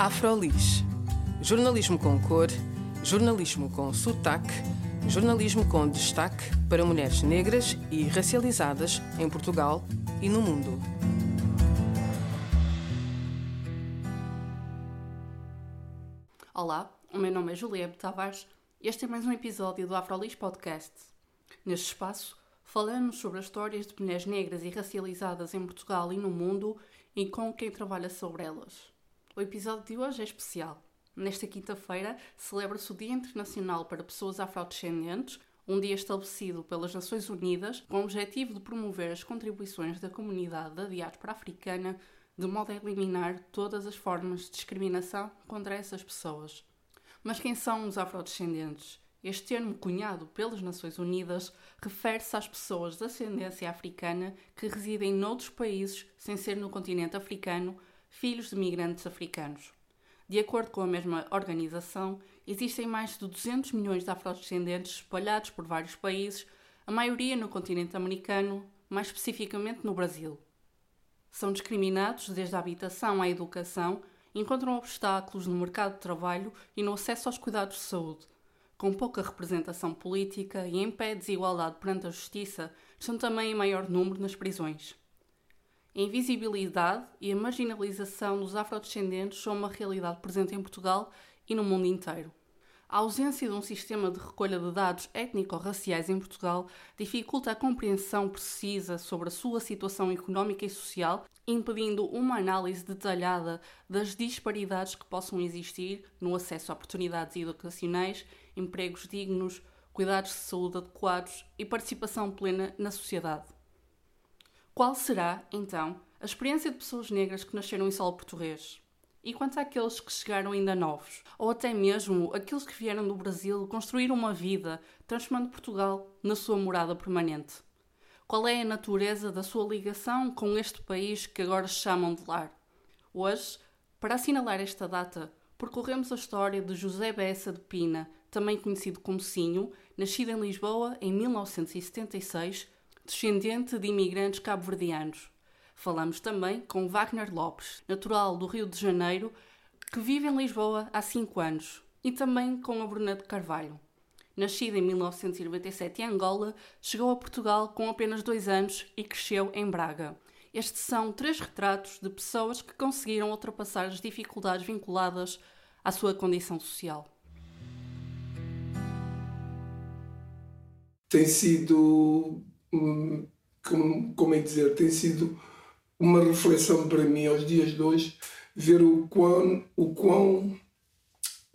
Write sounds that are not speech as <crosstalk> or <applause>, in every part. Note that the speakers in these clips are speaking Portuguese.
Afrolis. Jornalismo com cor, jornalismo com sotaque, jornalismo com destaque para mulheres negras e racializadas em Portugal e no mundo. Olá, o meu nome é Juliette Tavares e este é mais um episódio do Afrolis Podcast. Neste espaço, falamos sobre as histórias de mulheres negras e racializadas em Portugal e no mundo e com quem trabalha sobre elas. O episódio de hoje é especial. Nesta quinta-feira celebra-se o Dia Internacional para Pessoas Afrodescendentes, um dia estabelecido pelas Nações Unidas com o objetivo de promover as contribuições da comunidade da diáspora africana de modo a eliminar todas as formas de discriminação contra essas pessoas. Mas quem são os afrodescendentes? Este termo, cunhado pelas Nações Unidas, refere-se às pessoas de ascendência africana que residem noutros países sem ser no continente africano filhos de migrantes africanos. De acordo com a mesma organização, existem mais de 200 milhões de afrodescendentes espalhados por vários países, a maioria no continente americano, mais especificamente no Brasil. São discriminados desde a habitação à educação, encontram obstáculos no mercado de trabalho e no acesso aos cuidados de saúde. Com pouca representação política e em pé de desigualdade perante a justiça, estão também em maior número nas prisões. A invisibilidade e a marginalização dos afrodescendentes são uma realidade presente em Portugal e no mundo inteiro. A ausência de um sistema de recolha de dados étnico-raciais em Portugal dificulta a compreensão precisa sobre a sua situação económica e social, impedindo uma análise detalhada das disparidades que possam existir no acesso a oportunidades educacionais, empregos dignos, cuidados de saúde adequados e participação plena na sociedade. Qual será, então, a experiência de pessoas negras que nasceram em solo português? E quanto àqueles que chegaram ainda novos? Ou até mesmo aqueles que vieram do Brasil construir uma vida, transformando Portugal na sua morada permanente? Qual é a natureza da sua ligação com este país que agora chamam de lar? Hoje, para assinalar esta data, percorremos a história de José Bessa de Pina, também conhecido como Sinho, nascido em Lisboa em 1976 descendente de imigrantes cabo-verdianos. Falamos também com Wagner Lopes, natural do Rio de Janeiro, que vive em Lisboa há 5 anos, e também com a Bruna de Carvalho. Nascida em 1997 em Angola, chegou a Portugal com apenas dois anos e cresceu em Braga. Estes são três retratos de pessoas que conseguiram ultrapassar as dificuldades vinculadas à sua condição social. Tem sido como, como é dizer, tem sido uma reflexão para mim aos dias de hoje ver o quão, o quão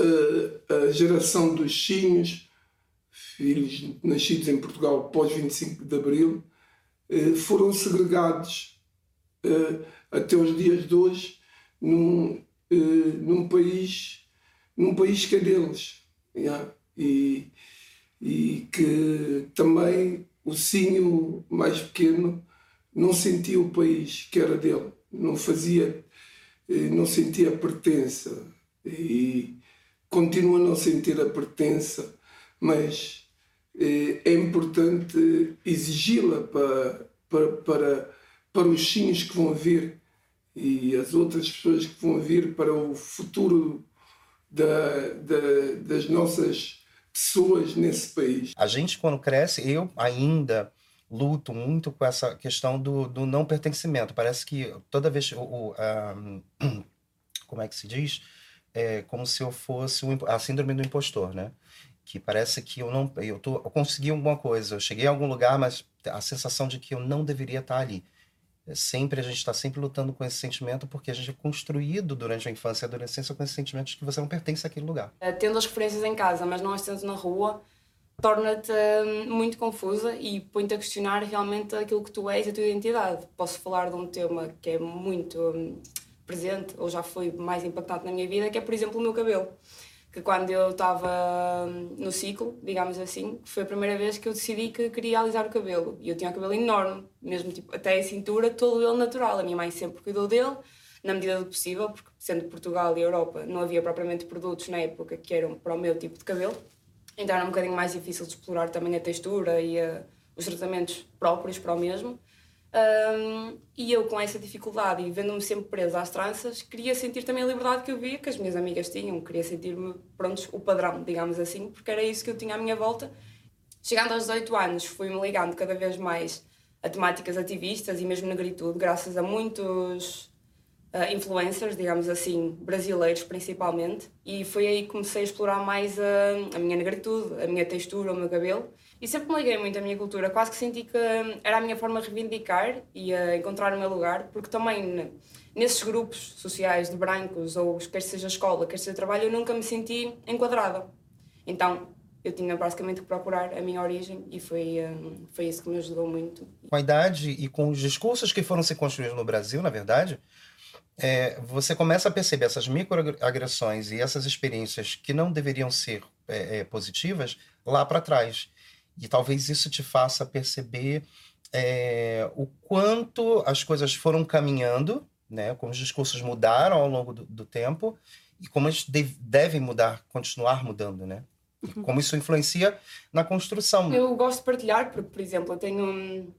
uh, a geração dos chinhos, filhos nascidos em Portugal pós 25 de Abril, uh, foram segregados uh, até os dias de hoje num, num país num país que é deles yeah? e, e que também o Sinho mais pequeno não sentia o país que era dele, não fazia, eh, não sentia a pertença. E continua a não sentir a pertença, mas eh, é importante exigi-la para, para, para, para os Sinhos que vão vir e as outras pessoas que vão vir para o futuro da, da, das nossas pessoas nesse país. A gente, quando cresce, eu ainda luto muito com essa questão do, do não pertencimento. Parece que toda vez o, o <clears throat> como é que se diz? É como se eu fosse a síndrome do impostor, né? Que parece que eu não eu, tô, eu consegui alguma coisa, eu cheguei a algum lugar, mas a sensação de que eu não deveria estar ali. É sempre a gente está sempre lutando com esse sentimento porque a gente é construído durante a infância e a adolescência com esse sentimento de que você não pertence àquele lugar. Eh, tendo as referências em casa, mas não as tendo na rua, torna-te hum, muito confusa e põe-te a questionar realmente aquilo que tu és e a tua identidade. Posso falar de um tema que é muito hum, presente ou já foi mais impactante na minha vida, que é, por exemplo, o meu cabelo que quando eu estava no ciclo, digamos assim, foi a primeira vez que eu decidi que queria alisar o cabelo. E eu tinha o cabelo enorme, mesmo tipo, até a cintura, todo ele natural. A minha mãe sempre cuidou dele, na medida do possível, porque sendo Portugal e Europa não havia propriamente produtos na época que eram para o meu tipo de cabelo. Então era um bocadinho mais difícil de explorar também a textura e a, os tratamentos próprios para o mesmo. Um, e eu, com essa dificuldade e vendo-me sempre presa às tranças, queria sentir também a liberdade que eu via que as minhas amigas tinham. Queria sentir-me, pronto, o padrão, digamos assim, porque era isso que eu tinha à minha volta. Chegando aos 18 anos, fui-me ligando cada vez mais a temáticas ativistas e mesmo negritude, graças a muitos uh, influencers, digamos assim, brasileiros principalmente. E foi aí que comecei a explorar mais a, a minha negritude, a minha textura, o meu cabelo. E sempre me liguei muito à minha cultura, quase que senti que era a minha forma de reivindicar e a encontrar o meu lugar, porque também nesses grupos sociais de brancos, ou quer seja escola, quer seja trabalho, eu nunca me senti enquadrada. Então eu tinha basicamente que procurar a minha origem e foi, foi isso que me ajudou muito. Com a idade e com os discursos que foram se construindo no Brasil, na verdade, é, você começa a perceber essas microagressões e essas experiências que não deveriam ser é, é, positivas lá para trás. E talvez isso te faça perceber é, o quanto as coisas foram caminhando, né? como os discursos mudaram ao longo do, do tempo e como eles devem mudar, continuar mudando, né? E uhum. como isso influencia na construção. Eu gosto de partilhar, porque, por exemplo, eu tenho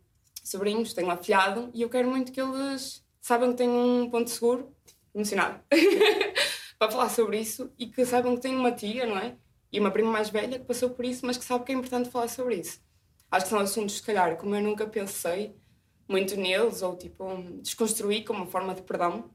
sobrinhos, tenho um afilhado e eu quero muito que eles saibam que tenho um ponto seguro, emocionado, <laughs> para falar sobre isso e que saibam que tenho uma tia, não é? E uma prima mais velha que passou por isso, mas que sabe que é importante falar sobre isso. Acho que são assuntos, se calhar, como eu nunca pensei muito neles, ou tipo, desconstruir como uma forma de perdão.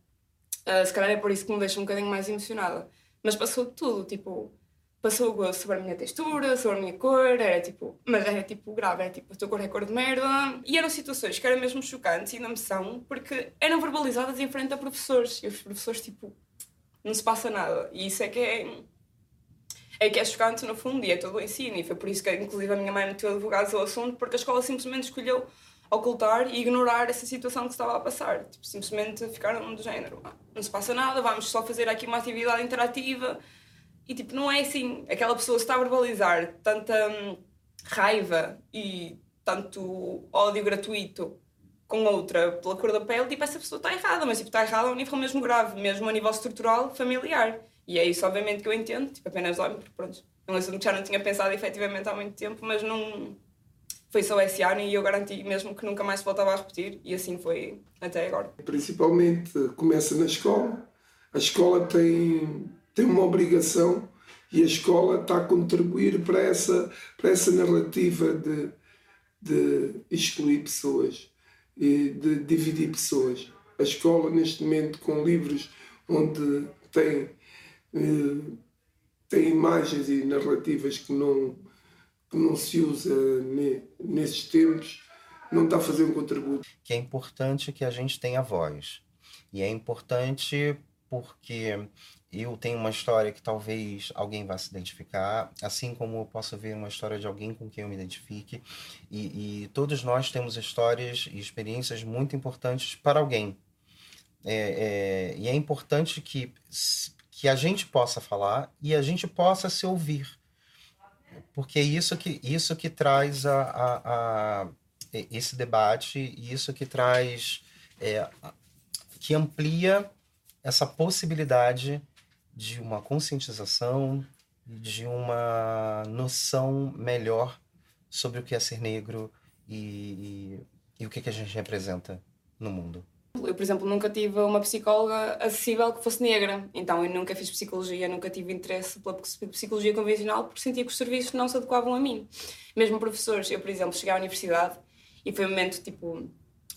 Uh, se calhar é por isso que me deixa um bocadinho mais emocionada. Mas passou de tudo, tipo, passou sobre a minha textura, sobre a minha cor, era tipo, mas era tipo grave, era tipo, a tua cor é cor de merda. E eram situações que eram mesmo chocantes e não me são, porque eram verbalizadas em frente a professores. E os professores, tipo, não se passa nada. E isso é que é. É que é chocante no fundo, e é todo o ensino. E foi por isso que, inclusive, a minha mãe meteu advogados ao assunto, porque a escola simplesmente escolheu ocultar e ignorar essa situação que estava a passar. Tipo, simplesmente ficaram do género: ah, não se passa nada, vamos só fazer aqui uma atividade interativa e tipo, não é assim, aquela pessoa está a verbalizar tanta hum, raiva e tanto ódio gratuito com outra pela cor da pele, tipo, essa pessoa está errada, mas tipo, está errada a um nível mesmo grave, mesmo a nível estrutural, familiar. E é isso, obviamente, que eu entendo, tipo, apenas olho, porque pronto, é um assunto que já não tinha pensado efetivamente há muito tempo, mas não. Foi só esse ano e eu garanti mesmo que nunca mais voltava a repetir, e assim foi até agora. Principalmente começa na escola, a escola tem tem uma obrigação e a escola está a contribuir para essa, para essa narrativa de, de excluir pessoas e de dividir pessoas. A escola, neste momento, com livros onde tem, eh, tem imagens e narrativas que não, que não se usa nesses tempos, não está a fazer um contributo. Que é importante que a gente tenha voz. E é importante porque eu tenho uma história que talvez alguém vá se identificar, assim como eu posso ver uma história de alguém com quem eu me identifique. E, e todos nós temos histórias e experiências muito importantes para alguém. É, é, e é importante que, que a gente possa falar e a gente possa se ouvir. Porque é isso que, isso que traz a, a, a esse debate, isso que traz, é, que amplia essa possibilidade de uma conscientização, de uma noção melhor sobre o que é ser negro e, e, e o que, é que a gente representa no mundo. Eu, por exemplo, nunca tive uma psicóloga acessível que fosse negra, então eu nunca fiz psicologia, nunca tive interesse pela psicologia convencional porque sentia que os serviços não se adequavam a mim. Mesmo professores, eu, por exemplo, cheguei à universidade e foi um momento tipo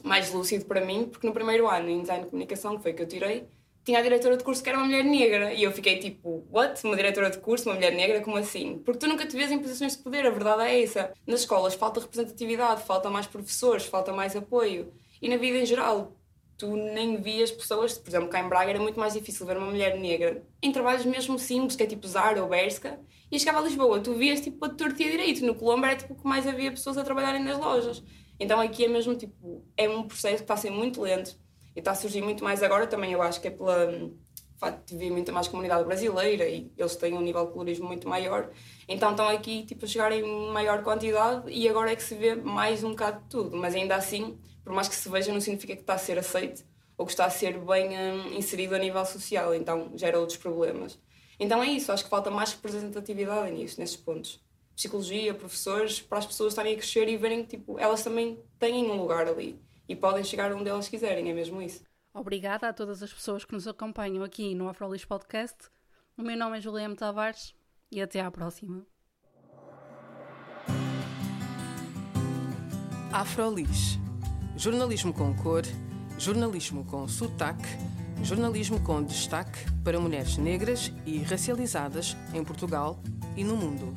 mais lúcido para mim, porque no primeiro ano em design de comunicação, que foi que eu tirei, tinha a diretora de curso que era uma mulher negra. E eu fiquei tipo, what? Uma diretora de curso, uma mulher negra? Como assim? Porque tu nunca te vês em posições de poder, a verdade é essa. Nas escolas falta representatividade, falta mais professores, falta mais apoio. E na vida em geral, tu nem vias pessoas, por exemplo, cá em Braga era muito mais difícil ver uma mulher negra em trabalhos mesmo simples, que é tipo Zara ou Berska, e chegava a Lisboa, tu vias tipo a tortia direito. No Colombo era tipo que mais havia pessoas a trabalharem nas lojas. Então aqui é mesmo tipo, é um processo que está a ser muito lento e está a surgir muito mais agora também, eu acho que é pela facto de vir muita mais comunidade brasileira e eles têm um nível de colorismo muito maior, então estão aqui tipo, a chegar em maior quantidade e agora é que se vê mais um bocado de tudo, mas ainda assim, por mais que se veja, não significa que está a ser aceito ou que está a ser bem hum, inserido a nível social, então gera outros problemas. Então é isso, acho que falta mais representatividade nisso, nesses pontos. Psicologia, professores, para as pessoas estarem a crescer e verem que tipo, elas também têm um lugar ali e podem chegar onde elas quiserem, é mesmo isso. Obrigada a todas as pessoas que nos acompanham aqui no Afrolis Podcast. O meu nome é Juliana Tavares e até à próxima. Afrolis. Jornalismo com cor, jornalismo com sotaque, jornalismo com destaque para mulheres negras e racializadas em Portugal e no mundo.